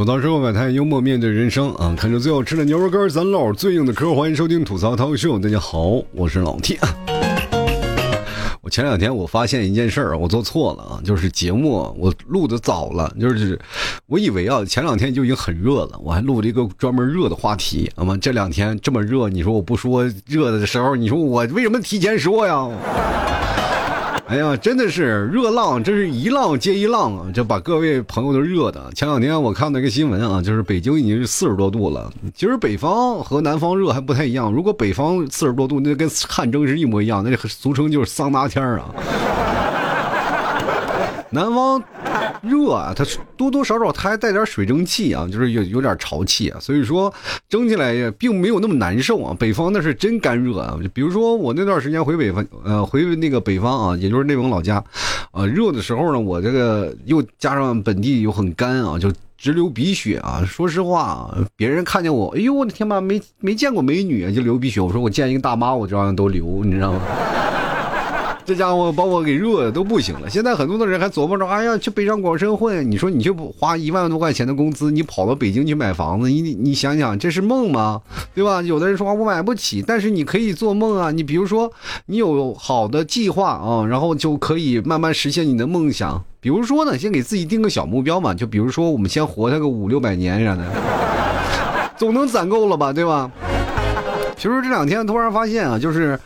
吐槽生活百态，幽默面对人生啊！看着最好吃的牛肉干，咱唠最硬的嗑。欢迎收听吐槽涛秀，大家好，我是老 T。我前两天我发现一件事儿，我做错了啊，就是节目我录的早了，就是我以为啊前两天就已经很热了，我还录了一个专门热的话题。那么这两天这么热，你说我不说热的时候，你说我为什么提前说呀？哎呀，真的是热浪，真是一浪接一浪啊！这把各位朋友都热的。前两天我看到一个新闻啊，就是北京已经是四十多度了。其实北方和南方热还不太一样。如果北方四十多度，那跟汗蒸是一模一样，那俗称就是桑拿天啊。南方。热啊，它多多少少它还带点水蒸气啊，就是有有点潮气啊，所以说蒸起来也并没有那么难受啊。北方那是真干热啊，比如说我那段时间回北方，呃，回那个北方啊，也就是内蒙老家，呃，热的时候呢，我这个又加上本地又很干啊，就直流鼻血啊。说实话，别人看见我，哎呦我的天妈，没没见过美女啊就流鼻血。我说我见一个大妈，我照样都流，你知道吗？这家伙把我给热的都不行了。现在很多的人还琢磨着，哎呀，去北上广深混。你说你就花一万多块钱的工资，你跑到北京去买房子，你你想想，这是梦吗？对吧？有的人说我买不起，但是你可以做梦啊。你比如说，你有好的计划啊，然后就可以慢慢实现你的梦想。比如说呢，先给自己定个小目标嘛，就比如说我们先活他个五六百年啥的，总能攒够了吧？对吧？其实这两天突然发现啊，就是。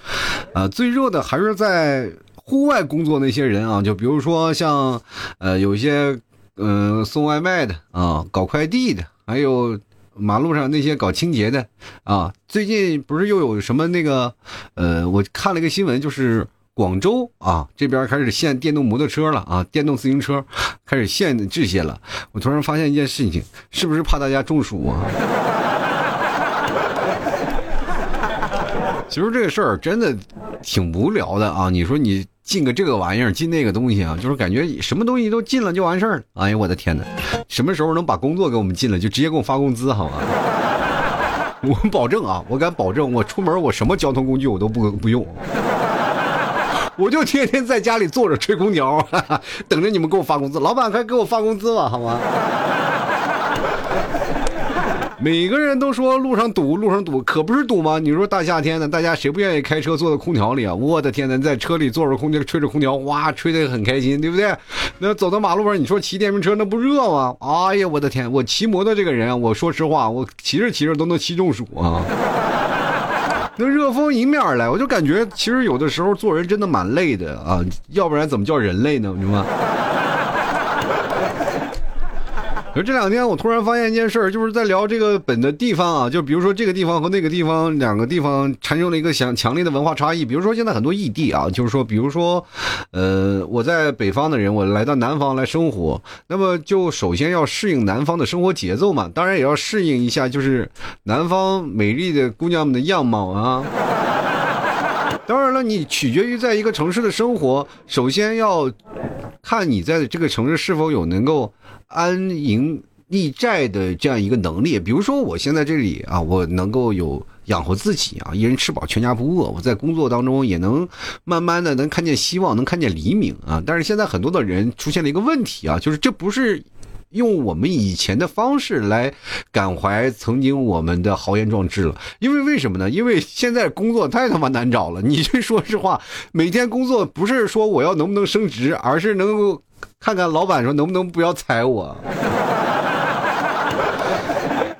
啊，最热的还是在户外工作那些人啊，就比如说像，呃，有一些，嗯，送外卖的啊，搞快递的，还有马路上那些搞清洁的啊。最近不是又有什么那个，呃，我看了一个新闻，就是广州啊这边开始限电动摩托车了啊，电动自行车开始限这些了。我突然发现一件事情，是不是怕大家中暑啊？其实这个事儿真的挺无聊的啊！你说你进个这个玩意儿，进那个东西啊，就是感觉什么东西都进了就完事儿了。哎呀，我的天哪！什么时候能把工作给我们进了，就直接给我发工资好吗？我保证啊，我敢保证，我出门我什么交通工具我都不不用，我就天天在家里坐着吹空调，等着你们给我发工资。老板，快给我发工资吧，好吗？每个人都说路上堵，路上堵，可不是堵吗？你说大夏天的，大家谁不愿意开车坐在空调里啊？我的天哪，在车里坐着空调，吹着空调，哇，吹得很开心，对不对？那走到马路上，你说骑电瓶车那不热吗？哎呀，我的天，我骑摩托这个人，我说实话，我骑着骑着都能骑中暑啊。那热风迎面而来，我就感觉其实有的时候做人真的蛮累的啊，要不然怎么叫人类呢？你说。可是这两天我突然发现一件事儿，就是在聊这个本的地方啊，就比如说这个地方和那个地方两个地方产生了一个强强烈的文化差异。比如说现在很多异地啊，就是说，比如说，呃，我在北方的人，我来到南方来生活，那么就首先要适应南方的生活节奏嘛，当然也要适应一下就是南方美丽的姑娘们的样貌啊。当然了，你取决于在一个城市的生活，首先要看你在这个城市是否有能够。安营立寨的这样一个能力，比如说我现在这里啊，我能够有养活自己啊，一人吃饱全家不饿。我在工作当中也能慢慢的能看见希望，能看见黎明啊。但是现在很多的人出现了一个问题啊，就是这不是用我们以前的方式来感怀曾经我们的豪言壮志了。因为为什么呢？因为现在工作太他妈难找了。你这说实话，每天工作不是说我要能不能升职，而是能够。看看老板说能不能不要踩我？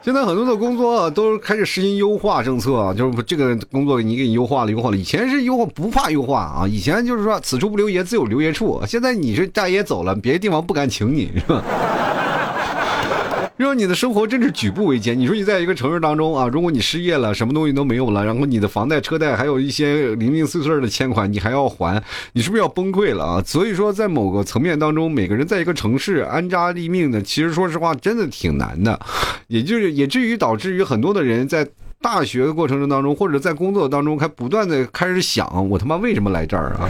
现在很多的工作都开始实行优化政策，就是这个工作你给你优化了，优化了。以前是优化不怕优化啊，以前就是说此处不留爷自有留爷处。现在你是大爷走了，别的地方不敢请你，是吧？说你的生活真是举步维艰。你说你在一个城市当中啊，如果你失业了，什么东西都没有了，然后你的房贷、车贷还有一些零零碎碎的欠款，你还要还，你是不是要崩溃了啊？所以说，在某个层面当中，每个人在一个城市安扎立命的，其实说实话，真的挺难的。也就是也至于导致于很多的人在大学的过程当中，或者在工作当中，还不断的开始想，我他妈为什么来这儿啊？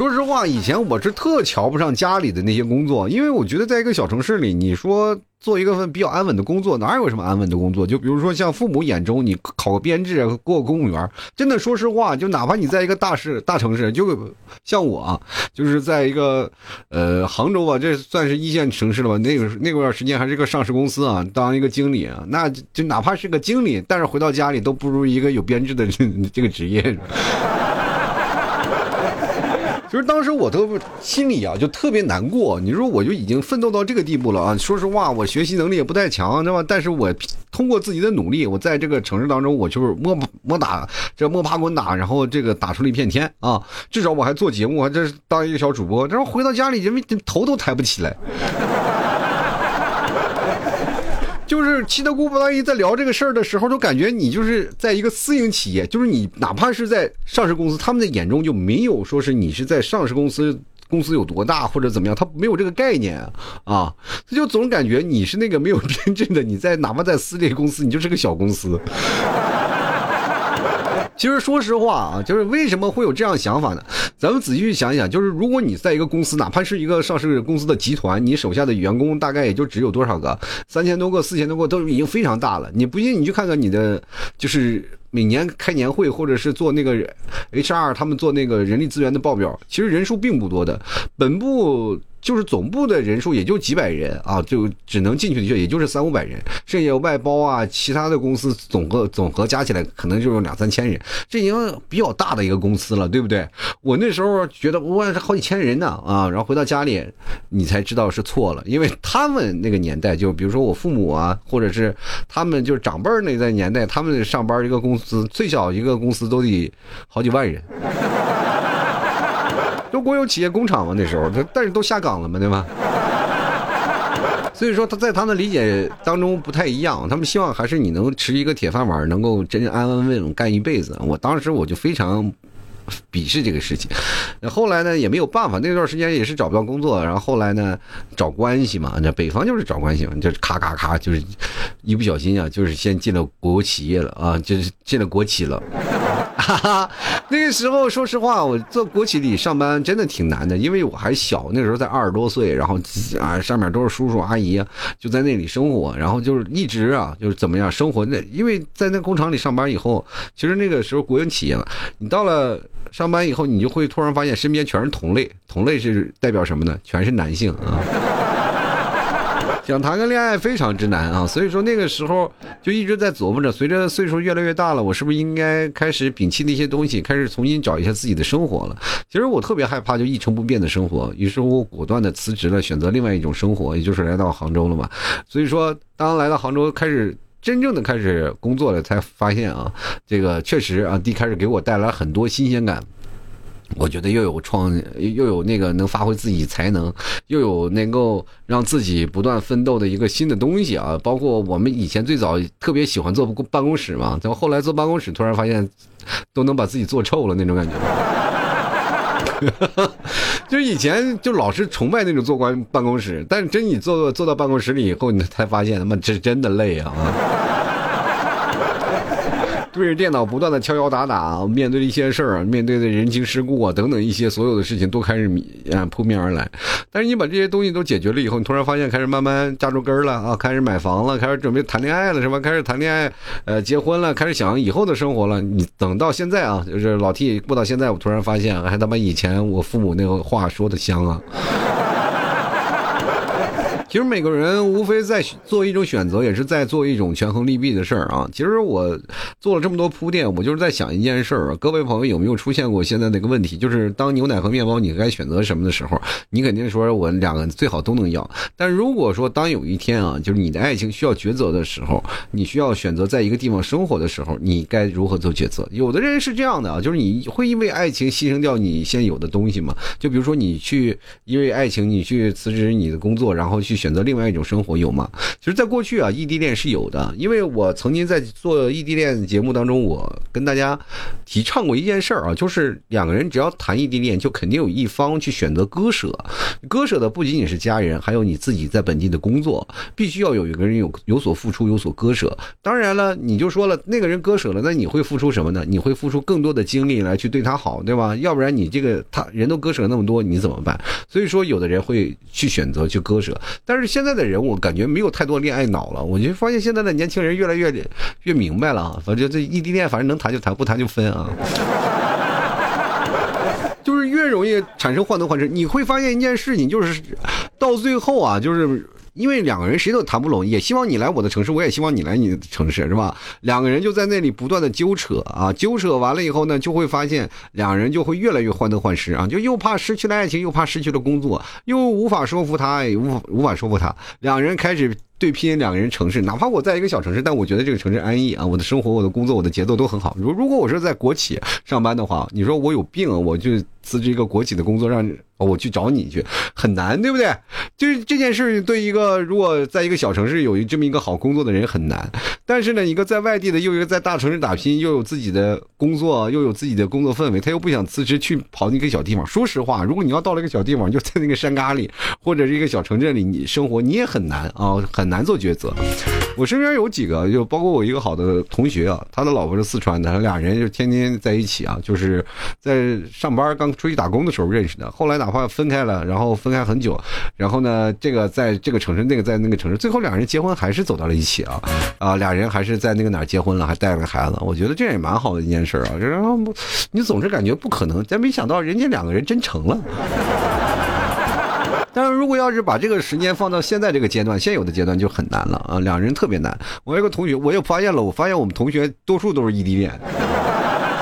说实话，以前我是特瞧不上家里的那些工作，因为我觉得在一个小城市里，你说做一个份比较安稳的工作，哪有什么安稳的工作？就比如说像父母眼中，你考个编制，过公务员，真的说实话，就哪怕你在一个大市、大城市，就像我，就是在一个呃杭州吧，这算是一线城市了吧？那个那段时间还是个上市公司啊，当一个经理啊，那就哪怕是个经理，但是回到家里都不如一个有编制的 这个职业。就是当时我都心里啊就特别难过。你说我就已经奋斗到这个地步了啊！说实话，我学习能力也不太强，对吧？但是我通过自己的努力，我在这个城市当中，我就是摸摸打，这摸爬滚打，然后这个打出了一片天啊！至少我还做节目，还这当一个小主播。然后回到家里，人们头都抬不起来。就是七大姑八大姨在聊这个事儿的时候，就感觉你就是在一个私营企业，就是你哪怕是在上市公司，他们的眼中就没有说是你是在上市公司，公司有多大或者怎么样，他没有这个概念啊，他就总感觉你是那个没有编制的，你在哪怕在私立公司，你就是个小公司。其实说实话啊，就是为什么会有这样想法呢？咱们仔细去想想，就是如果你在一个公司，哪怕是一个上市公司的集团，你手下的员工大概也就只有多少个，三千多个、四千多个，都已经非常大了。你不信，你去看看你的，就是每年开年会或者是做那个 HR 他们做那个人力资源的报表，其实人数并不多的。本部。就是总部的人数也就几百人啊，就只能进去的就，也就是三五百人，剩下外包啊，其他的公司总和总和加起来可能就有两三千人，这已经比较大的一个公司了，对不对？我那时候觉得哇，好几千人呢啊，然后回到家里，你才知道是错了，因为他们那个年代，就比如说我父母啊，或者是他们就是长辈那在年代，他们上班一个公司最小一个公司都得好几万人。就国有企业工厂嘛，那时候他 但是都下岗了嘛，对吧？所以说他在他的理解当中不太一样，他们希望还是你能持一个铁饭碗，能够真正安安稳稳干一辈子。我当时我就非常。鄙视这个事情，那后来呢也没有办法，那段时间也是找不到工作，然后后来呢找关系嘛，那北方就是找关系嘛，就是咔咔咔，就是一不小心啊，就是先进了国有企业了啊，就是进了国企了。哈哈，那个时候说实话，我做国企里上班真的挺难的，因为我还小，那时候才二十多岁，然后啊上面都是叔叔阿姨，就在那里生活，然后就是一直啊就是怎么样生活那，因为在那工厂里上班以后，其实那个时候国营企业嘛，你到了。上班以后，你就会突然发现身边全是同类，同类是代表什么呢？全是男性啊，想谈个恋爱非常之难啊。所以说那个时候就一直在琢磨着，随着岁数越来越大了，我是不是应该开始摒弃那些东西，开始重新找一下自己的生活了？其实我特别害怕就一成不变的生活，于是我果断的辞职了，选择另外一种生活，也就是来到杭州了嘛。所以说，当来到杭州开始。真正的开始工作了，才发现啊，这个确实啊，一开始给我带来很多新鲜感。我觉得又有创，又有那个能发挥自己才能，又有能够让自己不断奋斗的一个新的东西啊。包括我们以前最早特别喜欢坐办公室嘛，到后来坐办公室，突然发现都能把自己做臭了那种感觉。就以前就老是崇拜那种坐官办公室，但是真你坐坐到办公室里以后，你才发现他妈这真的累啊！对着电脑不断的敲敲打打，面对一些事儿，面对的人情世故啊等等一些所有的事情都开始啊扑面而来。但是你把这些东西都解决了以后，你突然发现开始慢慢扎住根了啊，开始买房了，开始准备谈恋爱了，是吧？开始谈恋爱，呃，结婚了，开始想以后的生活了。你等到现在啊，就是老 T 过到现在，我突然发现还他妈以前我父母那个话说的香啊。其实每个人无非在做一种选择，也是在做一种权衡利弊的事儿啊。其实我做了这么多铺垫，我就是在想一件事儿啊。各位朋友有没有出现过现在那个问题？就是当牛奶和面包你该选择什么的时候，你肯定说我两个最好都能要。但如果说当有一天啊，就是你的爱情需要抉择的时候，你需要选择在一个地方生活的时候，你该如何做抉择？有的人是这样的啊，就是你会因为爱情牺牲掉你现有的东西吗？就比如说你去因为爱情你去辞职你的工作，然后去。选择另外一种生活有吗？其实，在过去啊，异地恋是有的，因为我曾经在做异地恋节目当中，我跟大家提倡过一件事儿啊，就是两个人只要谈异地恋，就肯定有一方去选择割舍。割舍的不仅仅是家人，还有你自己在本地的工作，必须要有一个人有有所付出，有所割舍。当然了，你就说了，那个人割舍了，那你会付出什么呢？你会付出更多的精力来去对他好，对吧？要不然你这个他人都割舍了那么多，你怎么办？所以说，有的人会去选择去割舍，但是现在的人，我感觉没有太多恋爱脑了。我就发现现在的年轻人越来越越明白了啊，反正这异地恋，反正能谈就谈，不谈就分啊。就是越容易产生患得患失。你会发现一件事情，就是到最后啊，就是因为两个人谁都谈不拢，也希望你来我的城市，我也希望你来你的城市，是吧？两个人就在那里不断的纠扯啊，纠扯完了以后呢，就会发现两人就会越来越患得患失啊，就又怕失去了爱情，又怕失去了工作，又无法说服他，也无无法说服他，两人开始。对拼两个人城市，哪怕我在一个小城市，但我觉得这个城市安逸啊，我的生活、我的工作、我的节奏都很好。如如果我是在国企上班的话，你说我有病，我就辞职一个国企的工作，让我去找你去，很难，对不对？就是这件事对一个如果在一个小城市有这么一个好工作的人很难，但是呢，一个在外地的，又一个在大城市打拼，又有自己的工作，又有自己的工作氛围，他又不想辞职去跑那个小地方。说实话，如果你要到了一个小地方，就在那个山旮里或者是一个小城镇里，你生活你也很难啊，很。难做抉择，我身边有几个，就包括我一个好的同学啊，他的老婆是四川的，他俩人就天天在一起啊，就是在上班刚出去打工的时候认识的，后来哪怕分开了，然后分开很久，然后呢，这个在这个城市，那个在那个城市，最后两人结婚还是走到了一起啊，啊，俩人还是在那个哪结婚了，还带了孩子，我觉得这也蛮好的一件事啊，然后你总是感觉不可能，但没想到人家两个人真成了。但是如果要是把这个时间放到现在这个阶段，现有的阶段就很难了啊！两人特别难。我有个同学，我也发现了，我发现我们同学多数都是异地恋。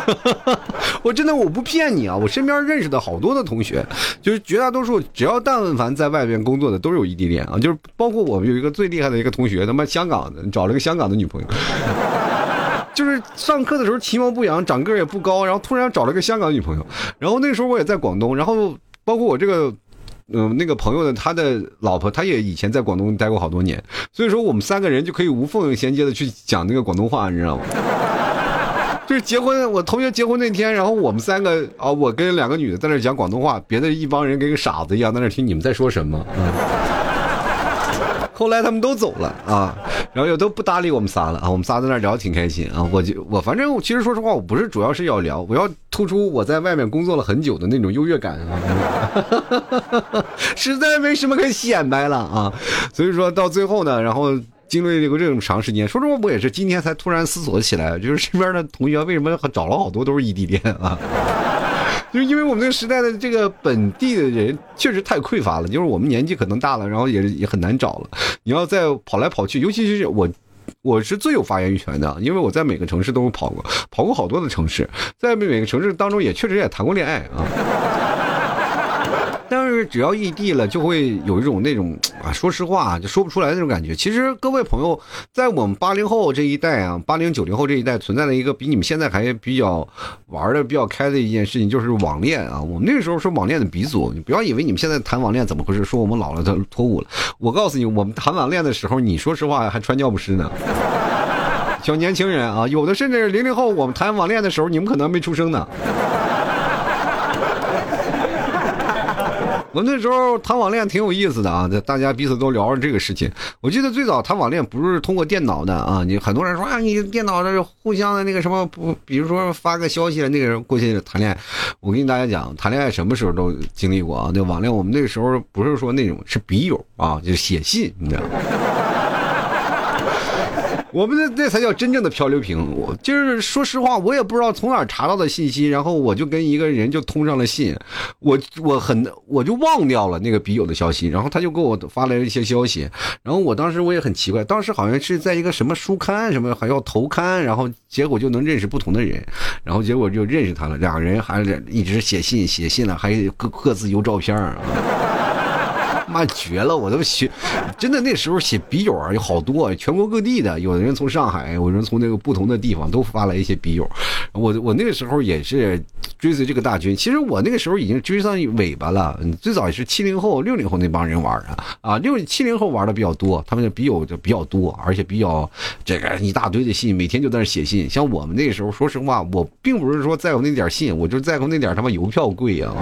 我真的我不骗你啊！我身边认识的好多的同学，就是绝大多数只要但凡在外边工作的都是有异地恋啊！就是包括我们有一个最厉害的一个同学，他妈香港的找了个香港的女朋友，就是上课的时候其貌不扬，长个也不高，然后突然找了个香港女朋友。然后那时候我也在广东，然后包括我这个。嗯，那个朋友呢，他的老婆，他也以前在广东待过好多年，所以说我们三个人就可以无缝衔接的去讲那个广东话，你知道吗？就是结婚，我同学结婚那天，然后我们三个啊，我跟两个女的在那讲广东话，别的一帮人跟个傻子一样在那听你们在说什么。后来他们都走了啊，然后又都不搭理我们仨了啊，我们仨在那聊挺开心啊。我就我反正其实说实话，我不是主要是要聊，我要突出我在外面工作了很久的那种优越感，实在没什么可显摆了啊。所以说到最后呢，然后经历了这么长时间，说实话我也是今天才突然思索起来，就是身边的同学为什么找了好多都是异地恋啊。就因为我们那个时代的这个本地的人确实太匮乏了，就是我们年纪可能大了，然后也也很难找了。你要再跑来跑去，尤其是我，我是最有发言权的，因为我在每个城市都跑过，跑过好多的城市，在每个城市当中也确实也谈过恋爱啊。是只要异地了，就会有一种那种啊，说实话就说不出来那种感觉。其实各位朋友，在我们八零后这一代啊，八零九零后这一代存在的一个比你们现在还比较玩的比较开的一件事情，就是网恋啊。我们那个时候是网恋的鼻祖，你不要以为你们现在谈网恋怎么回事，说我们老了都脱伍了。我告诉你，我们谈网恋的时候，你说实话还穿尿不湿呢。小年轻人啊，有的甚至零零后，我们谈网恋的时候，你们可能没出生呢。我那时候谈网恋挺有意思的啊，大家彼此都聊着这个事情。我记得最早谈网恋不是通过电脑的啊，你很多人说啊，你电脑的互相的那个什么不，比如说发个消息，那个人过去谈恋爱。我跟大家讲，谈恋爱什么时候都经历过啊。那网恋我们那个时候不是说那种是笔友啊，就是写信，你知道。我们那那才叫真正的漂流瓶。我就是说实话，我也不知道从哪查到的信息，然后我就跟一个人就通上了信。我我很我就忘掉了那个笔友的消息，然后他就给我发来了一些消息。然后我当时我也很奇怪，当时好像是在一个什么书刊什么还要投刊，然后结果就能认识不同的人，然后结果就认识他了。两个人还一直写信写信了，还各各自邮照片妈绝了！我都写，真的那时候写笔友啊，有好多，全国各地的，有的人从上海，有人从那个不同的地方都发来一些笔友。我我那个时候也是追随这个大军，其实我那个时候已经追上尾巴了。最早也是七零后、六零后那帮人玩啊啊，六七零后玩的比较多，他们的笔友就比较多，而且比较这个一大堆的信，每天就在那写信。像我们那个时候，说实话，我并不是说在乎那点信，我就在乎那点他妈邮票贵呀。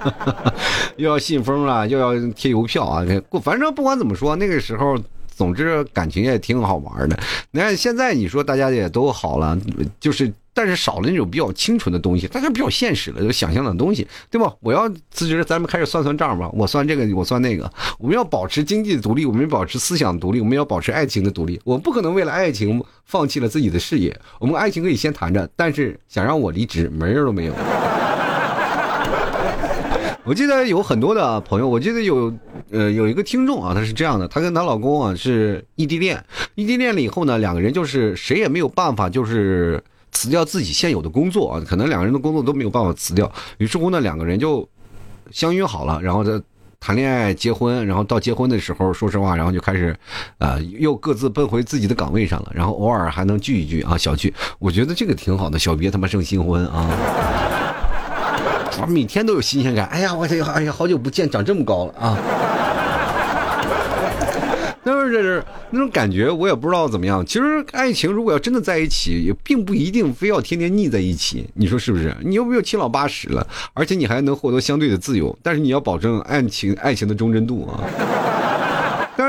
又要信封啊，又要贴邮票啊，反正不管怎么说，那个时候。总之，感情也挺好玩的。你看现在，你说大家也都好了，就是但是少了那种比较清纯的东西，大家比较现实了，有想象的东西，对吧？我要辞职，咱们开始算算账吧。我算这个，我算那个。我们要保持经济独立，我们要保持思想独立，我们要保持爱情的独立。我不可能为了爱情放弃了自己的事业。我们爱情可以先谈着，但是想让我离职，门儿都没有。我记得有很多的朋友，我记得有，呃，有一个听众啊，他是这样的，她跟她老公啊是异地恋，异地恋了以后呢，两个人就是谁也没有办法，就是辞掉自己现有的工作啊，可能两个人的工作都没有办法辞掉，于是乎呢，两个人就相约好了，然后再谈恋爱、结婚，然后到结婚的时候，说实话，然后就开始，啊，又各自奔回自己的岗位上了，然后偶尔还能聚一聚啊，小聚，我觉得这个挺好的，小别他妈胜新婚啊。每天都有新鲜感。哎呀，我这哎呀，好久不见，长这么高了啊！那是这是那种感觉，我也不知道怎么样。其实爱情如果要真的在一起，也并不一定非要天天腻在一起。你说是不是？你又没有七老八十了，而且你还能获得相对的自由，但是你要保证爱情爱情的忠贞度啊。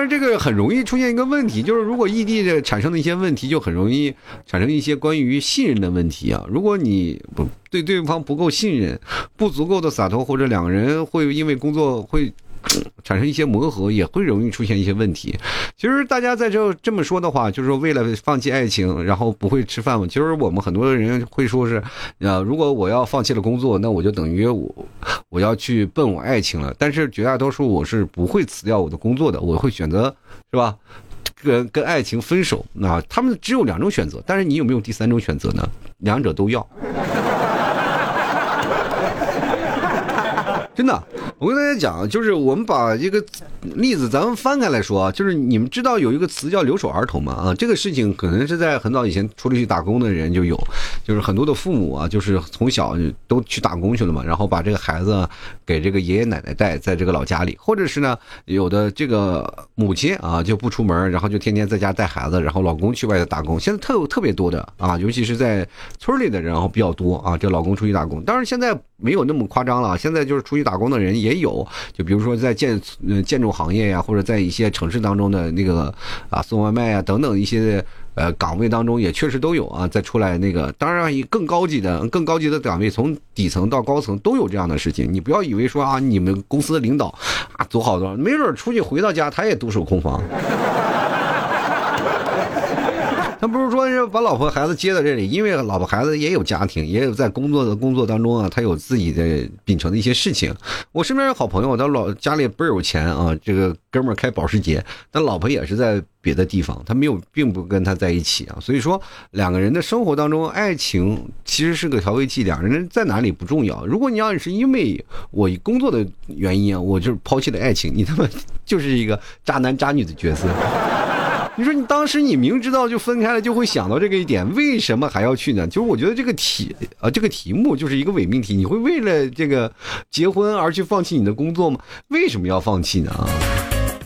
这个很容易出现一个问题，就是如果异地的产生的一些问题，就很容易产生一些关于信任的问题啊。如果你不对对方不够信任，不足够的洒脱，或者两个人会因为工作会。产生一些磨合，也会容易出现一些问题。其实大家在这这么说的话，就是说为了放弃爱情，然后不会吃饭嘛。其实我们很多人会说是，呃，如果我要放弃了工作，那我就等于我我要去奔我爱情了。但是绝大多数我是不会辞掉我的工作的，我会选择是吧？跟跟爱情分手。那他们只有两种选择，但是你有没有第三种选择呢？两者都要。真的。我跟大家讲，就是我们把这个例子，咱们翻开来说啊，就是你们知道有一个词叫留守儿童吗？啊，这个事情可能是在很早以前出去打工的人就有，就是很多的父母啊，就是从小都去打工去了嘛，然后把这个孩子给这个爷爷奶奶带，在这个老家里，或者是呢，有的这个母亲啊就不出门，然后就天天在家带孩子，然后老公去外头打工。现在特特别多的啊，尤其是在村里的人，然后比较多啊，这老公出去打工。当然现在没有那么夸张了，现在就是出去打工的人也。也有，就比如说在建呃建筑行业呀，或者在一些城市当中的那个啊送外卖啊等等一些呃岗位当中，也确实都有啊。再出来那个，当然更高级的、更高级的岗位，从底层到高层都有这样的事情。你不要以为说啊，你们公司的领导啊走好多，没准出去回到家他也独守空房。他不是说是把老婆孩子接到这里，因为老婆孩子也有家庭，也有在工作的工作当中啊，他有自己的秉承的一些事情。我身边有好朋友，他老家里倍儿有钱啊，这个哥们儿开保时捷，但老婆也是在别的地方，他没有，并不跟他在一起啊。所以说，两个人的生活当中，爱情其实是个调味剂，两个人在哪里不重要。如果你要是因为我工作的原因啊，我就是抛弃了爱情，你他妈就是一个渣男渣女的角色。你说你当时你明知道就分开了，就会想到这个一点，为什么还要去呢？就是我觉得这个题啊，这个题目就是一个伪命题。你会为了这个结婚而去放弃你的工作吗？为什么要放弃呢？啊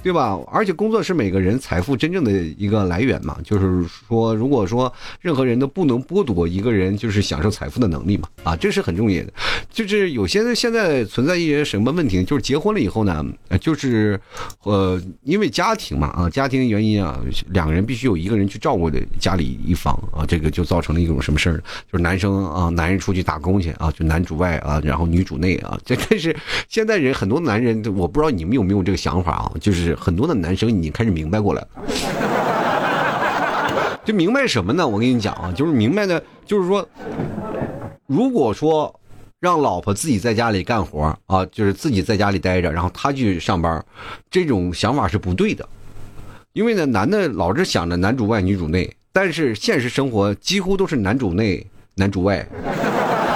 对吧？而且工作是每个人财富真正的一个来源嘛。就是说，如果说任何人都不能剥夺一个人就是享受财富的能力嘛，啊，这是很重要的。就是有些现在存在一些什么问题？就是结婚了以后呢，就是呃，因为家庭嘛，啊，家庭原因啊，两个人必须有一个人去照顾的家里一方啊，这个就造成了一种什么事儿？就是男生啊，男人出去打工去啊，就男主外啊，然后女主内啊。这 但是现在人很多男人，我不知道你们有没有这个想法啊，就是。很多的男生已经开始明白过来了，就明白什么呢？我跟你讲啊，就是明白的，就是说，如果说让老婆自己在家里干活啊，就是自己在家里待着，然后他去上班，这种想法是不对的，因为呢，男的老是想着男主外女主内，但是现实生活几乎都是男主内男主外，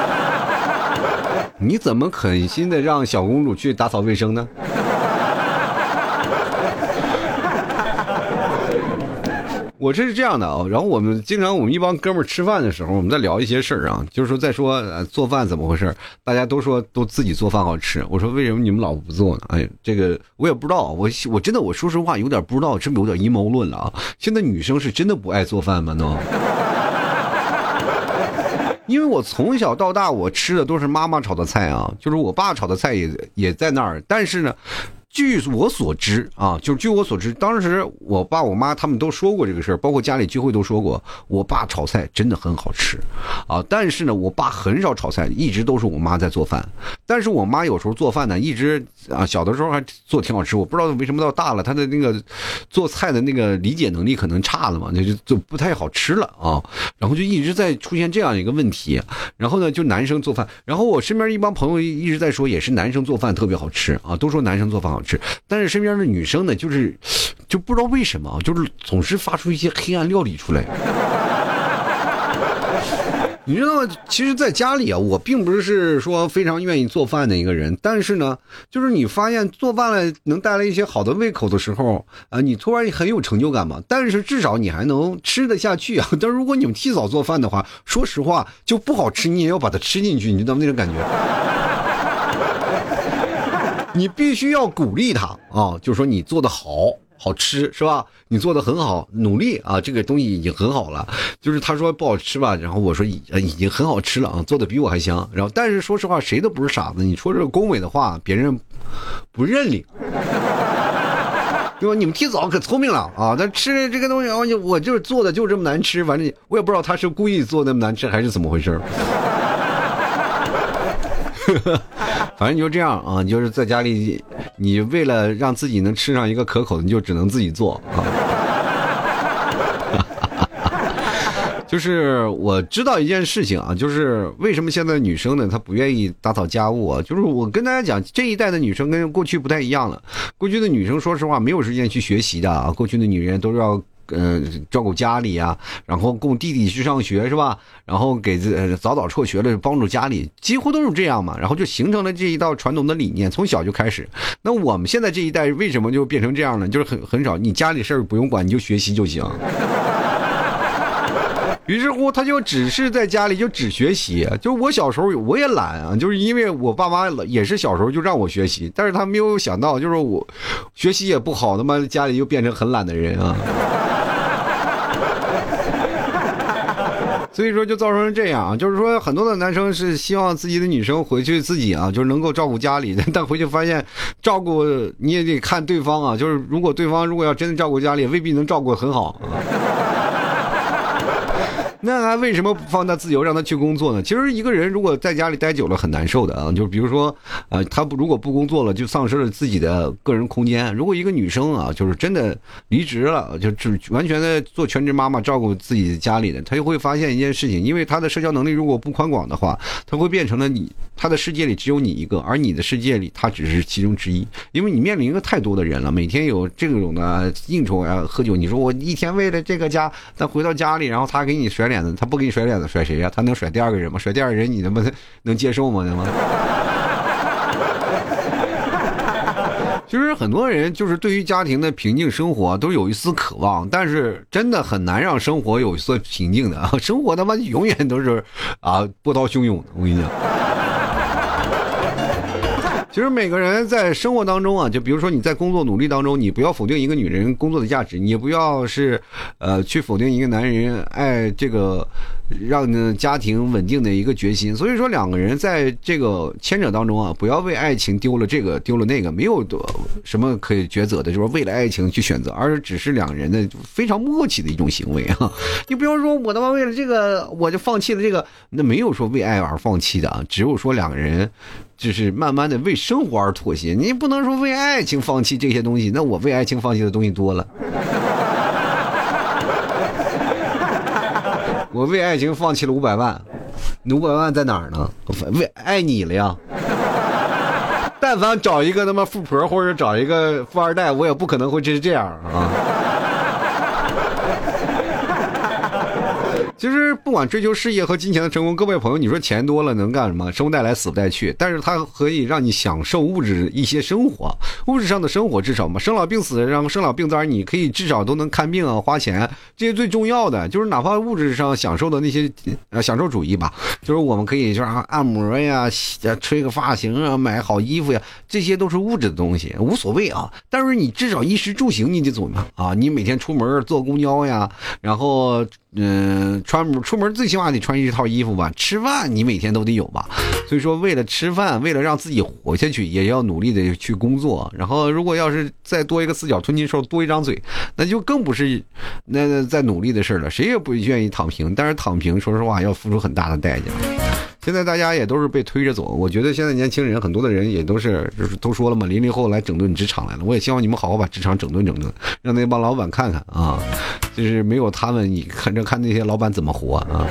你怎么狠心的让小公主去打扫卫生呢？我这是这样的啊，然后我们经常我们一帮哥们吃饭的时候，我们在聊一些事儿啊，就是说在说做饭怎么回事大家都说都自己做饭好吃，我说为什么你们老不做呢？哎，这个我也不知道，我我真的我说实话有点不知道，是不是有点阴谋论了啊？现在女生是真的不爱做饭吗？都？因为我从小到大我吃的都是妈妈炒的菜啊，就是我爸炒的菜也也在那儿，但是呢。据我所知啊，就是据我所知，当时我爸我妈他们都说过这个事儿，包括家里聚会都说过，我爸炒菜真的很好吃，啊，但是呢，我爸很少炒菜，一直都是我妈在做饭。但是我妈有时候做饭呢，一直啊，小的时候还做挺好吃，我不知道为什么到大了，她的那个做菜的那个理解能力可能差了嘛，那就就不太好吃了啊。然后就一直在出现这样一个问题，然后呢，就男生做饭，然后我身边一帮朋友一直在说，也是男生做饭特别好吃啊，都说男生做饭好。吃，但是身边的女生呢，就是就不知道为什么，就是总是发出一些黑暗料理出来。你知道，其实，在家里啊，我并不是说非常愿意做饭的一个人，但是呢，就是你发现做饭了能带来一些好的胃口的时候啊，你突然很有成就感嘛。但是至少你还能吃得下去啊。但如果你们提早做饭的话，说实话就不好吃，你也要把它吃进去，你知道那种感觉。你必须要鼓励他啊，就是说你做的好好吃是吧？你做的很好，努力啊，这个东西已经很好了。就是他说不好吃吧，然后我说已已经很好吃了啊，做的比我还香。然后但是说实话，谁都不是傻子，你说这个恭维的话，别人不认领，对吧？你们提早可聪明了啊！但吃这个东西，我就我就是做的就这么难吃，反正我也不知道他是故意做那么难吃还是怎么回事。反正就这样啊，你就是在家里，你为了让自己能吃上一个可口的，你就只能自己做啊。就是我知道一件事情啊，就是为什么现在女生呢，她不愿意打扫家务啊？就是我跟大家讲，这一代的女生跟过去不太一样了。过去的女生，说实话，没有时间去学习的啊。过去的女人都是要。嗯，照顾家里呀，然后供弟弟去上学是吧？然后给自早早辍学了，帮助家里，几乎都是这样嘛。然后就形成了这一道传统的理念，从小就开始。那我们现在这一代为什么就变成这样呢？就是很很少，你家里事儿不用管，你就学习就行。于是乎，他就只是在家里就只学习。就我小时候我也懒啊，就是因为我爸妈也是小时候就让我学习，但是他没有想到，就是我学习也不好，他妈家里又变成很懒的人啊。所以说就造成这样，就是说很多的男生是希望自己的女生回去自己啊，就是能够照顾家里，但回去发现照顾你也得看对方啊，就是如果对方如果要真的照顾家里，未必能照顾很好。那他为什么不放他自由，让他去工作呢？其实一个人如果在家里待久了很难受的啊，就比如说，呃，他不如果不工作了，就丧失了自己的个人空间。如果一个女生啊，就是真的离职了，就只完全的做全职妈妈，照顾自己家里的，她就会发现一件事情，因为她的社交能力如果不宽广的话，她会变成了你，她的世界里只有你一个，而你的世界里她只是其中之一，因为你面临一个太多的人了，每天有这种的应酬啊，喝酒，你说我一天为了这个家，但回到家里，然后他给你甩。脸子，他不给你甩脸子，甩谁呀？他能甩第二个人吗？甩第二个人，你他妈能接受吗？吗？其 实很多人就是对于家庭的平静生活都有一丝渴望，但是真的很难让生活有一丝平静的！生活他妈永远都是啊波涛汹涌的，我跟你讲。其实每个人在生活当中啊，就比如说你在工作努力当中，你不要否定一个女人工作的价值，你不要是，呃，去否定一个男人爱这个。让家庭稳定的一个决心，所以说两个人在这个牵扯当中啊，不要为爱情丢了这个丢了那个，没有什么可以抉择的，就是为了爱情去选择，而只是两个人的非常默契的一种行为啊。你不要说我他妈为了这个我就放弃了这个，那没有说为爱而放弃的啊，只有说两个人就是慢慢的为生活而妥协。你不能说为爱情放弃这些东西，那我为爱情放弃的东西多了。我为爱情放弃了五百万，五百万在哪儿呢？为爱你了呀！但凡找一个他妈富婆或者找一个富二代，我也不可能会是这样啊。其 实不管追求事业和金钱的成功，各位朋友，你说钱多了能干什么？生不带来，死不带去。但是它可以让你享受物质一些生活，物质上的生活至少嘛，生老病死，然后生老病灾，你可以至少都能看病啊，花钱，这些最重要的就是哪怕物质上享受的那些呃享受主义吧，就是我们可以就是按摩呀，吹个发型啊，买好衣服呀，这些都是物质的东西，无所谓啊。但是你至少衣食住行你得怎么啊？你每天出门坐公交呀，然后嗯。穿出门最起码得穿一套衣服吧，吃饭你每天都得有吧。所以说，为了吃饭，为了让自己活下去，也要努力的去工作。然后，如果要是再多一个四脚吞金兽，多一张嘴，那就更不是那在努力的事了。谁也不愿意躺平，但是躺平，说实话要付出很大的代价。现在大家也都是被推着走，我觉得现在年轻人很多的人也都是，就是都说了嘛，零零后来整顿职场来了。我也希望你们好好把职场整顿整顿，让那帮老板看看啊，就是没有他们，你看着看那些老板怎么活啊。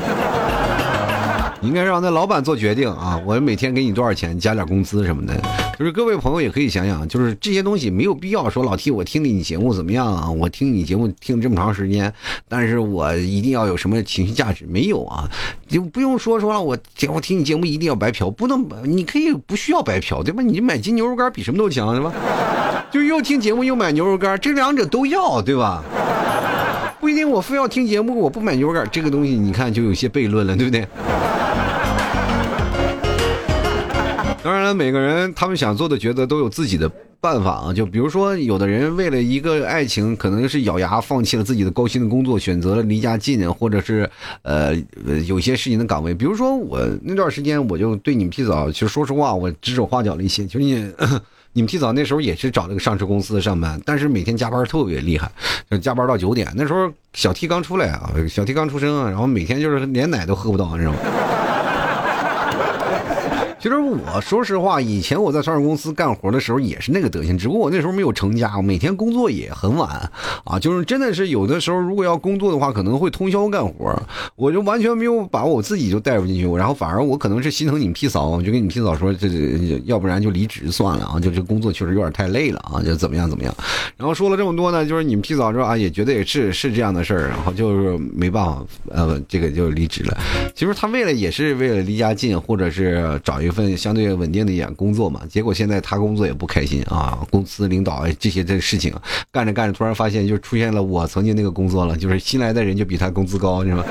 应该让那老板做决定啊！我每天给你多少钱，加点工资什么的。就是各位朋友也可以想想，就是这些东西没有必要说老替我听你节目怎么样啊？我听你节目听这么长时间，但是我一定要有什么情绪价值没有啊？就不用说说了，我我听你节目一定要白嫖，不能，你可以不需要白嫖对吧？你买斤牛肉干比什么都强对吧？就又听节目又买牛肉干，这两者都要对吧？不一定我非要听节目，我不买牛肉干，这个东西你看就有些悖论了，对不对？当然了，每个人他们想做的抉择都有自己的办法啊。就比如说，有的人为了一个爱情，可能是咬牙放弃了自己的高薪的工作，选择了离家近，或者是呃有些事情的岗位。比如说我那段时间，我就对你们提早，其实说实话，我指手画脚了一些。就是你 你们提早那时候也是找了个上市公司上班，但是每天加班特别厉害，就加班到九点。那时候小 T 刚出来啊，小 T 刚出生啊，然后每天就是连奶都喝不到，你知道吗？其实我说实话，以前我在上市公司干活的时候也是那个德行，只不过我那时候没有成家，每天工作也很晚啊，就是真的是有的时候如果要工作的话，可能会通宵干活，我就完全没有把我自己就带入进去，然后反而我可能是心疼你们 P 嫂，我就跟你们 P 嫂说，这这要不然就离职算了啊，就这工作确实有点太累了啊，就怎么样怎么样。然后说了这么多呢，就是你们 P 嫂说啊，也觉得也是是这样的事儿，然后就是没办法，呃，这个就离职了。其实他为了也是为了离家近，或者是找一份相对稳。定的一点工作嘛，结果现在他工作也不开心啊，公司领导这些这事情干着干着，突然发现就出现了我曾经那个工作了，就是新来的人就比他工资高，是吧？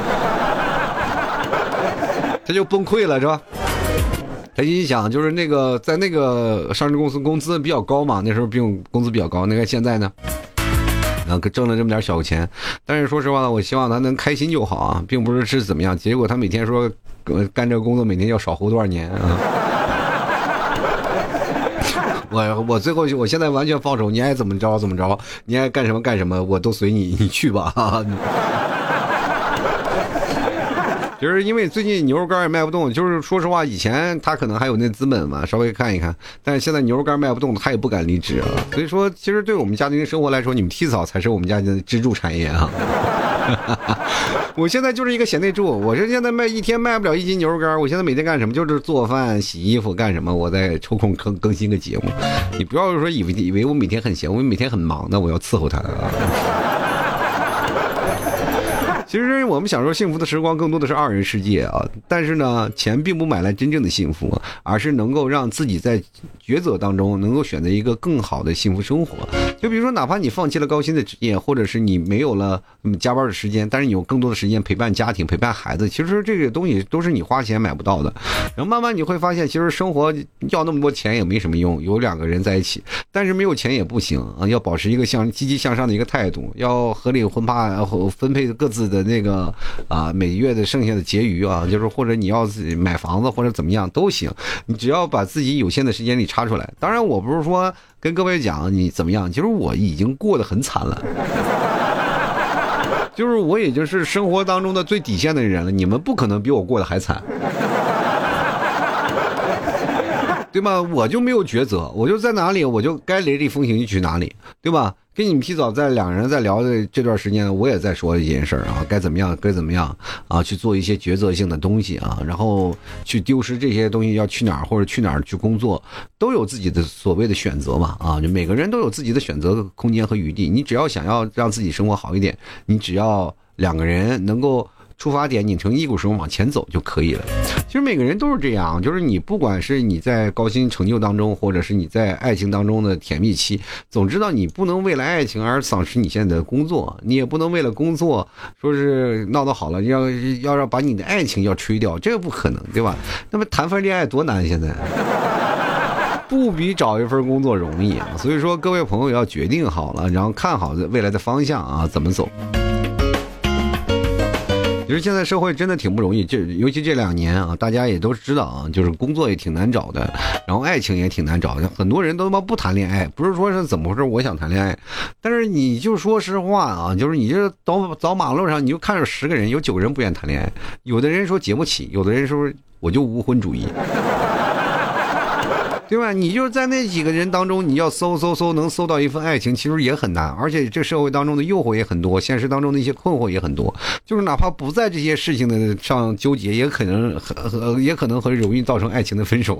他就崩溃了，是吧？他心想，就是那个在那个上市公司工资比较高嘛，那时候并工资比较高，那个现在呢，然后挣了这么点小钱，但是说实话呢，我希望他能开心就好啊，并不是是怎么样。结果他每天说干这个工作每天要少活多少年啊？我我最后我现在完全放手，你爱怎么着怎么着，你爱干什么干什么，我都随你，你去吧。就是因为最近牛肉干也卖不动，就是说实话，以前他可能还有那资本嘛，稍微看一看，但是现在牛肉干卖不动，他也不敢离职啊。所以说，其实对我们家庭生活来说，你们剃草才是我们家的支柱产业啊。我现在就是一个贤内助，我这现在卖一天卖不了一斤牛肉干，我现在每天干什么？就是做饭、洗衣服，干什么？我再抽空更更新个节目。你不要说以为以为我每天很闲，我每天很忙的，我要伺候他啊。其实我们享受幸福的时光更多的是二人世界啊，但是呢，钱并不买来真正的幸福，而是能够让自己在抉择当中能够选择一个更好的幸福生活。就比如说，哪怕你放弃了高薪的职业，或者是你没有了加班的时间，但是你有更多的时间陪伴家庭、陪伴孩子，其实这个东西都是你花钱买不到的。然后慢慢你会发现，其实生活要那么多钱也没什么用。有两个人在一起，但是没有钱也不行啊，要保持一个向积极向上的一个态度，要合理分发分配各自的。那个啊，每月的剩下的结余啊，就是或者你要自己买房子或者怎么样都行，你只要把自己有限的时间里插出来。当然，我不是说跟各位讲你怎么样，其实我已经过得很惨了，就是我已经是生活当中的最底线的人了。你们不可能比我过得还惨，对吧？我就没有抉择，我就在哪里，我就该雷厉风行就去哪里，对吧？跟你们提早在两个人在聊的这段时间，我也在说一件事啊，该怎么样，该怎么样啊，去做一些抉择性的东西啊，然后去丢失这些东西，要去哪儿或者去哪儿去工作，都有自己的所谓的选择嘛啊，就每个人都有自己的选择空间和余地。你只要想要让自己生活好一点，你只要两个人能够。出发点拧成一股绳往前走就可以了。其实每个人都是这样，就是你不管是你在高薪成就当中，或者是你在爱情当中的甜蜜期，总知道你不能为了爱情而丧失你现在的工作，你也不能为了工作说是闹得好了要要让把你的爱情要吹掉，这个不可能，对吧？那么谈份恋爱多难，现在不比找一份工作容易。所以说，各位朋友要决定好了，然后看好未来的方向啊，怎么走。其实现在社会真的挺不容易，这尤其这两年啊，大家也都知道啊，就是工作也挺难找的，然后爱情也挺难找的，很多人都他妈不谈恋爱，不是说是怎么回事，我想谈恋爱，但是你就说实话啊，就是你这走走马路上，你就看着十个人，有九个人不愿谈恋爱，有的人说结不起，有的人说我就无婚主义。对吧？你就是在那几个人当中，你要搜搜搜，能搜到一份爱情，其实也很难。而且这社会当中的诱惑也很多，现实当中的一些困惑也很多。就是哪怕不在这些事情的上纠结，也可能很很也可能很容易造成爱情的分手。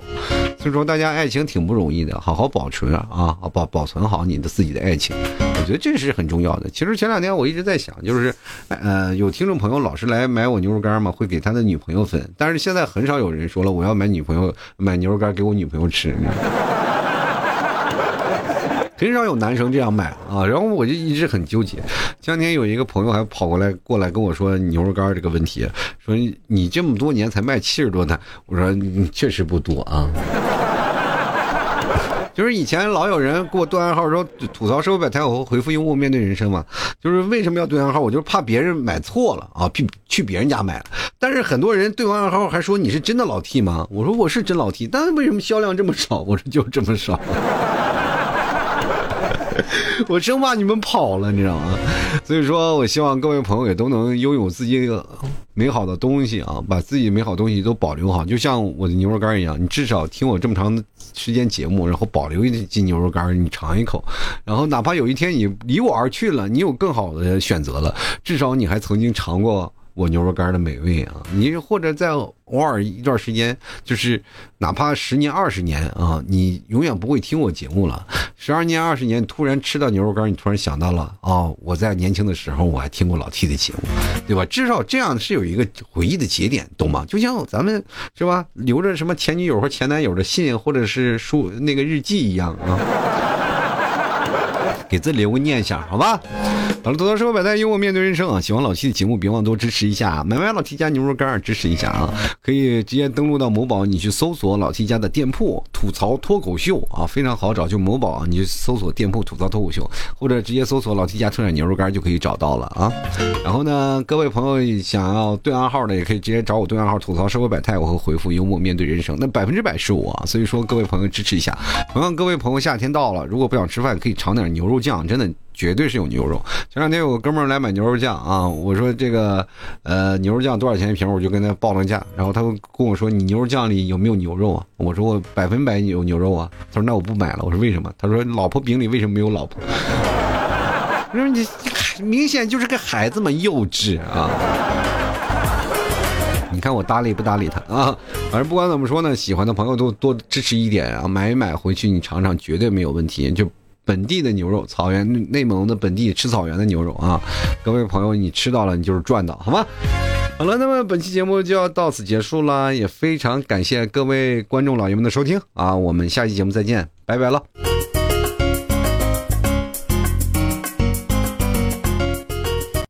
所以说，大家爱情挺不容易的，好好保存啊，保保存好你的自己的爱情，我觉得这是很重要的。其实前两天我一直在想，就是呃，有听众朋友老是来买我牛肉干嘛，会给他的女朋友分，但是现在很少有人说了，我要买女朋友买牛肉干给我女朋友吃。很少有男生这样买啊，然后我就一直很纠结。前两天有一个朋友还跑过来过来跟我说牛肉干这个问题，说你这么多年才卖七十多单，我说你确实不多啊。就是以前老有人给我对暗号说吐槽社会百态，我回复用户面对人生嘛。就是为什么要对暗号？我就怕别人买错了啊，去去别人家买了。但是很多人对完暗号还说你是真的老 T 吗？我说我是真老 T，但是为什么销量这么少？我说就这么少。我生怕你们跑了，你知道吗？所以说我希望各位朋友也都能拥有自己美好的东西啊，把自己美好东西都保留好，就像我的牛肉干一样，你至少听我这么长时间节目，然后保留一斤牛肉干，你尝一口，然后哪怕有一天你离我而去了，你有更好的选择了，至少你还曾经尝过。我牛肉干的美味啊！你或者在偶尔一段时间，就是哪怕十年二十年啊，你永远不会听我节目了。十二年二十年，突然吃到牛肉干，你突然想到了啊！我在年轻的时候，我还听过老 T 的节目，对吧？至少这样是有一个回忆的节点，懂吗？就像咱们是吧，留着什么前女友或前男友的信，或者是书那个日记一样啊，给自己留个念想，好吧？好了，吐槽社会百态，幽默面对人生啊！喜欢老 T 的节目，别忘多支持一下，买买老 T 家牛肉干支持一下啊！可以直接登录到某宝，你去搜索老 T 家的店铺“吐槽脱口秀”啊，非常好找，就某宝，你去搜索店铺“吐槽脱口秀”，或者直接搜索老 T 家特产牛肉干就可以找到了啊！然后呢，各位朋友想要对暗号的，也可以直接找我对暗号“吐槽社会百态”，我会回复“幽默面对人生”，那百分之百是我，所以说各位朋友支持一下。同样，各位朋友夏天到了，如果不想吃饭，可以尝点牛肉酱，真的。绝对是有牛肉。前两天有个哥们儿来买牛肉酱啊，我说这个呃牛肉酱多少钱一瓶？我就跟他报了价，然后他跟我说你牛肉酱里有没有牛肉啊？我说我百分百有牛肉啊。他说那我不买了。我说为什么？他说老婆饼里为什么没有老婆？我说你明显就是个孩子嘛，幼稚啊！你看我搭理不搭理他啊？反正不管怎么说呢，喜欢的朋友都多支持一点啊，买一买回去你尝尝，绝对没有问题。就。本地的牛肉，草原内蒙的本地吃草原的牛肉啊！各位朋友，你吃到了，你就是赚到，好吗？好了，那么本期节目就要到此结束了，也非常感谢各位观众老爷们的收听啊！我们下期节目再见，拜拜了。